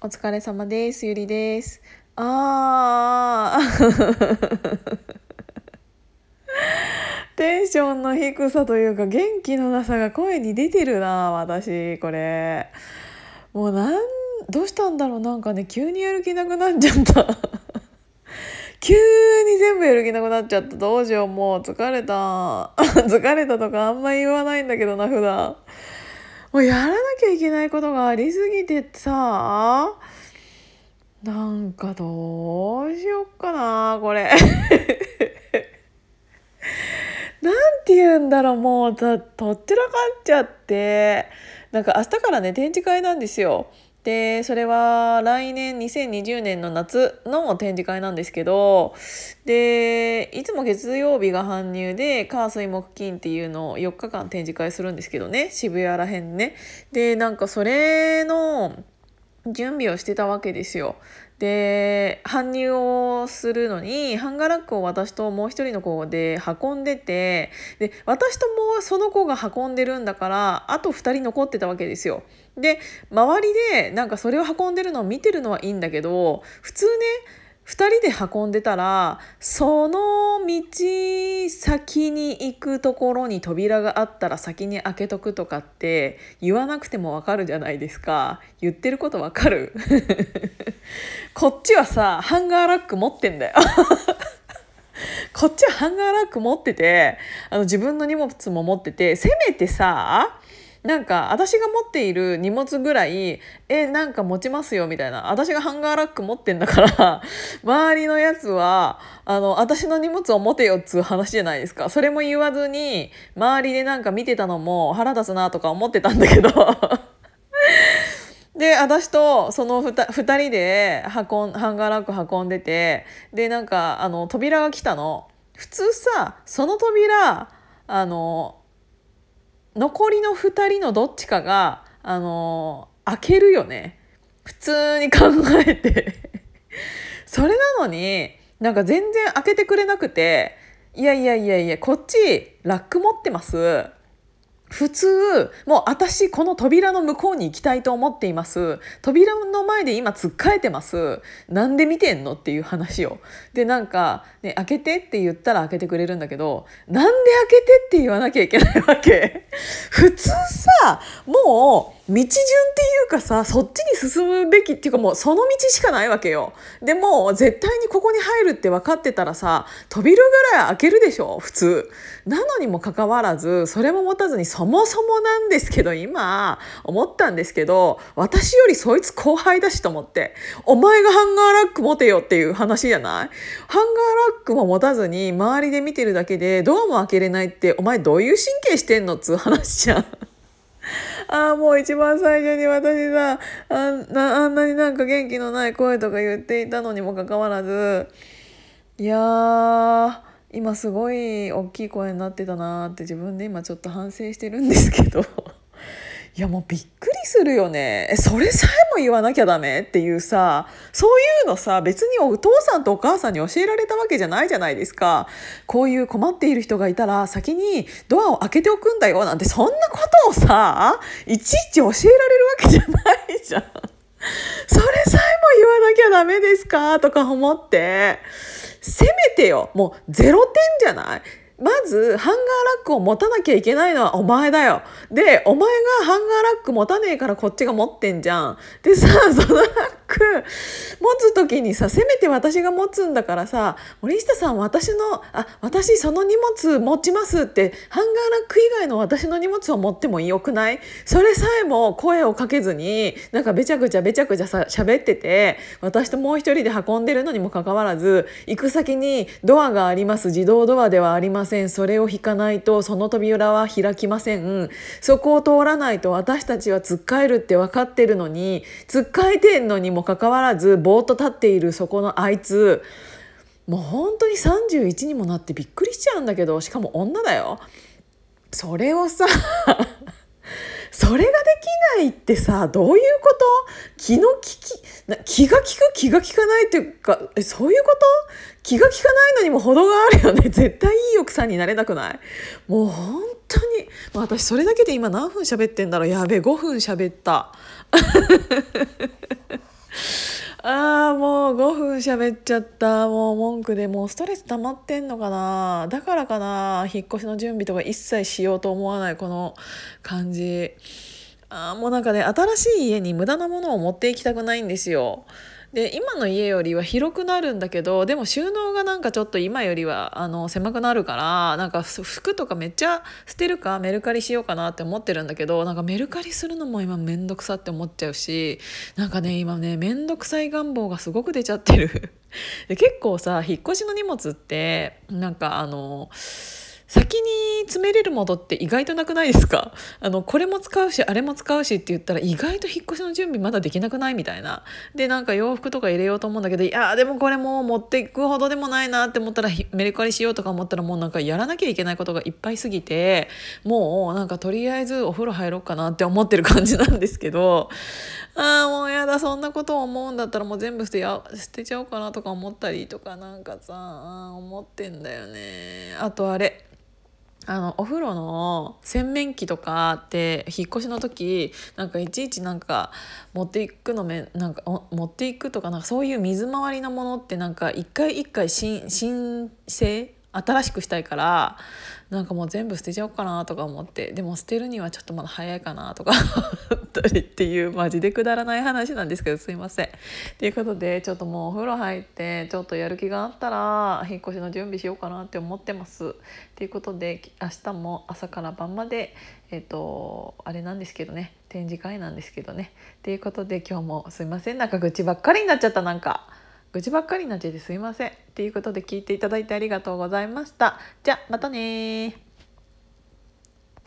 お疲れ様です。ゆりです。あー。テンションの低さというか元気のなさが声に出てるな私これもうなんどうしたんだろうなんかね急にやる気なくなっちゃった 急に全部やる気なくなっちゃったどうしようもう疲れた 疲れたとかあんま言わないんだけどな普段もうやらなきゃいけないことがありすぎてさなんかどうしよっかなこれ なんて言うんだろうもうととっちらかっちゃってなんか明日からね展示会なんですよ。でそれは来年2020年の夏の展示会なんですけどでいつも月曜日が搬入で火水木金っていうのを4日間展示会するんですけどね渋谷らへんね。でなんかそれの準備をしてたわけですよ。で搬入をするのにハンガーラックを私ともう一人の子で運んでてで私ともその子が運んでるんだからあと2人残ってたわけですよ。で周りでなんかそれを運んでるのを見てるのはいいんだけど普通ね2人で運んでたらその道先に行くところに扉があったら先に開けとくとかって言わなくてもわかるじゃないですか。言ってることわかる。こっちはさハンガーラック持ってんだよ。こっちはハンガーラック持っててあの自分の荷物も持っててせめてさなんか私が持っている荷物ぐらいえなんか持ちますよみたいな。私がハンガーラック持ってんだから 周りのやつはあの私の荷物を持てよっつう話じゃないですか。それも言わずに周りでなんか見てたのも腹立つなとか思ってたんだけど。で私とその 2, 2人で運んハンガーラック運んでてでなんかあの扉が来たの。普通さその扉あの残りの2人のどっちかがあの開けるよね。普通に考えて。それなのになんか全然開けてくれなくていやいやいやいやこっちラック持ってます。普通もう私この扉の向こうに行きたいと思っています。扉の前で今つっかえてます。なんで見てんのっていう話を。でなんか、ね、開けてって言ったら開けてくれるんだけどなんで開けてって言わなきゃいけないわけ。普通さもう道順っていうかさそっちに進むべきっていうかもうその道しかないわけよ。でも絶対にここに入るって分かってたらさ扉ぐらい開けるでしょ普通。なのにもかかわらずそれも持たずにそもそもなんですけど今思ったんですけど私よりそいつ後輩だしと思って。お前がハンガーラック持てよっていう話じゃない？ハンガーラックも持たずに周りで見てるだけでドアも開けれないってお前どういう神経してんのっつう話じゃん。ああもう一番最初に私さあんなあんなになんか元気のない声とか言っていたのにもかかわらずいやー今すごい大きい声になってたなーって自分で今ちょっと反省してるんですけど。いやもうびっくりするよね。それさえも言わなきゃダメっていうさそういうのさ別にお父さんとお母さんに教えられたわけじゃないじゃないですか。こういう困っている人がいたら先にドアを開けておくんだよなんてそんなことをさいちいち教えられるわけじゃないじゃん。それさえも言わなきゃダメですか？とか思って。せめてよ。もうゼロ点じゃない？まずハンガーラックを持たなきゃいけないのはお前だよ。でお前がハンガーラック持たねえからこっちが持ってんじゃん。でさそのラック持つ時にさせめて私が持つんだからさ森下さん私のあ私その荷物持ちますってハンガーラック以外の私の荷物を持ってもよくない？それさえも声をかけずになんかべちゃくちゃべちゃくちゃさ喋ってて私ともう一人で運んでるのにもかかわらず行く先にドアがあります。自動ドアではありません。それを引かないとその扉は開きません。そこを通らないと私たちはつっかえるって分かってるのにつっかえてんのにももかかわらずぼーっと立っているそこのあいつもう本当に31にもなってびっくりしちゃうんだけどしかも女だよ。それをさ それができないってさどういうこと？気の利きな気が利く？気が利かないっていうかえそういうこと？気が利かないのにも程があるよね。絶対いい奥さんになれなくない？もう本当に私それだけで今何分喋ってんだろう？やべえ5分喋った。あーもう5分喋っちゃった。もう文句でもうストレス溜まってんのかな。だからかな。引っ越しの準備とか一切しようと思わないこの感じ。あもうなんかね新しい家に無駄なものを持っていきたくないんですよ。で今の家よりは広くなるんだけどでも収納がなんかちょっと今よりはあの狭くなるからなんか服とかめっちゃ捨てるかメルカリしようかなって思ってるんだけどなんかメルカリするのも今めんどくさって思っちゃうしなんかね今ねめんどくさい願望がすごく出ちゃってる。で結構さ引っ越しの荷物ってなんかあの先に詰めれるものって意外となくないですか？あのこれも使うしあれも使うしって言ったら意外と引っ越しの準備まだできなくないみたいな。でなんか洋服とか入れようと思うんだけどいやでもこれもう持っていくほどでもないなって思ったらメルカリしようとか思ったらもうなんかやらなきゃいけないことがいっぱいすぎてもうなんかとりあえずお風呂入ろうかなって思ってる感じなんですけどああもうやだそんなこと思うんだったらもう全部捨てや捨てちゃおうかなとか思ったりとかなんかさ思ってんだよねあとあれ。あのお風呂の洗面器とかって引っ越しの時なんかいちいちなんか持っていくのめなんか持っていくとかなんかそういう水回りのものってなんか一回一回新新生新しくしたいからなんかもう全部捨てちゃおうかなとか思ってでも捨てるにはちょっとまだ早いかなとか思ったりっていうマジでくだらない話なんですけどすいません。ということでちょっともうお風呂入ってちょっとやる気があったら引っ越しの準備しようかなって思ってます。ということで明日も朝から晩までえっ、ー、とあれなんですけどね展示会なんですけどね。ということで今日もすいませんなんか愚痴ばっかりになっちゃったなんか。愚痴ばっかりになっちゃってすいません。ということで聞いていただいてありがとうございました。じゃあまたね